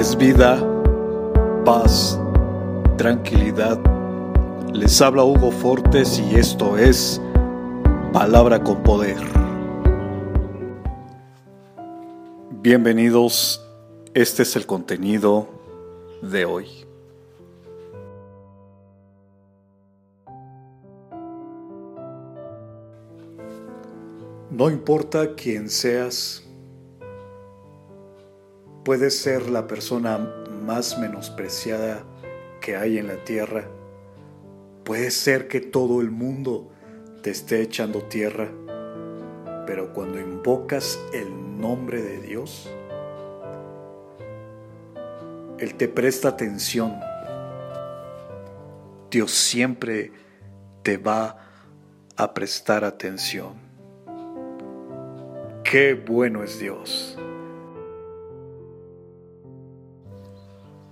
es vida, paz, tranquilidad. Les habla Hugo Fortes y esto es Palabra con Poder. Bienvenidos, este es el contenido de hoy. No importa quién seas, puedes ser la persona más menospreciada que hay en la tierra. Puede ser que todo el mundo te esté echando tierra, pero cuando invocas el nombre de Dios, Él te presta atención. Dios siempre te va a prestar atención. Qué bueno es Dios.